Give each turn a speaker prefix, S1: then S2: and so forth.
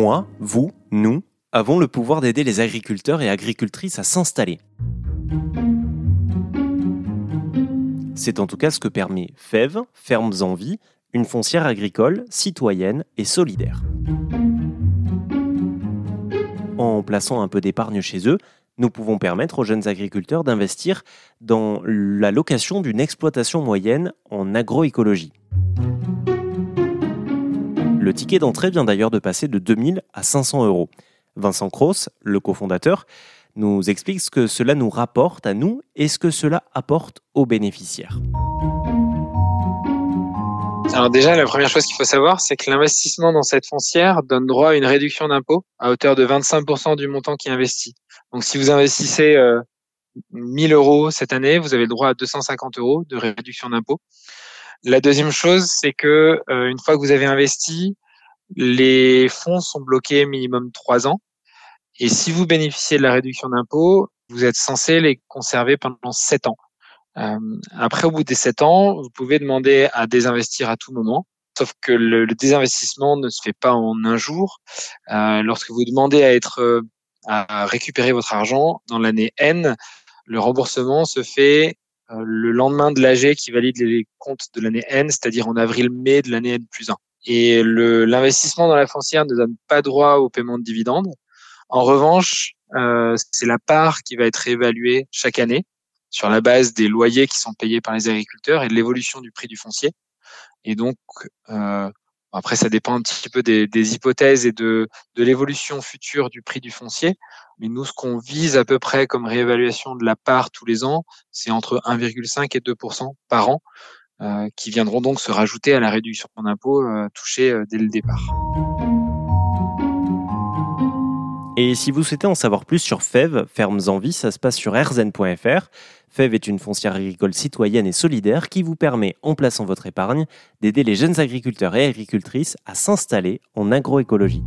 S1: Moi, vous, nous, avons le pouvoir d'aider les agriculteurs et agricultrices à s'installer. C'est en tout cas ce que permet FEV, Fermes en Vie, une foncière agricole, citoyenne et solidaire. En plaçant un peu d'épargne chez eux, nous pouvons permettre aux jeunes agriculteurs d'investir dans la location d'une exploitation moyenne en agroécologie. Le ticket d'entrée vient d'ailleurs de passer de 2000 à 500 euros. Vincent Cross, le cofondateur, nous explique ce que cela nous rapporte à nous et ce que cela apporte aux bénéficiaires.
S2: Alors déjà, la première chose qu'il faut savoir, c'est que l'investissement dans cette foncière donne droit à une réduction d'impôt à hauteur de 25% du montant qui est investi. Donc si vous investissez 1000 euh, euros cette année, vous avez le droit à 250 euros de réduction d'impôt. La deuxième chose, c'est que euh, une fois que vous avez investi, les fonds sont bloqués minimum trois ans. Et si vous bénéficiez de la réduction d'impôt, vous êtes censé les conserver pendant sept ans. Euh, après, au bout des sept ans, vous pouvez demander à désinvestir à tout moment. Sauf que le, désinvestissement ne se fait pas en un jour. Euh, lorsque vous demandez à être euh, à récupérer votre argent dans l'année N, le remboursement se fait le lendemain de l'AG qui valide les comptes de l'année N, c'est-à-dire en avril-mai de l'année N plus 1. Et l'investissement dans la foncière ne donne pas droit au paiement de dividendes. En revanche, euh, c'est la part qui va être évaluée chaque année sur la base des loyers qui sont payés par les agriculteurs et de l'évolution du prix du foncier. Et donc, euh, après, ça dépend un petit peu des, hypothèses et de, de l'évolution future du prix du foncier. Mais nous, ce qu'on vise à peu près comme réévaluation de la part tous les ans, c'est entre 1,5 et 2% par an, euh, qui viendront donc se rajouter à la réduction d'impôt euh, touchée euh, dès le départ.
S1: Et si vous souhaitez en savoir plus sur FEV, Fermes en Vie, ça se passe sur rzn.fr. FEV est une foncière agricole citoyenne et solidaire qui vous permet, en plaçant votre épargne, d'aider les jeunes agriculteurs et agricultrices à s'installer en agroécologie.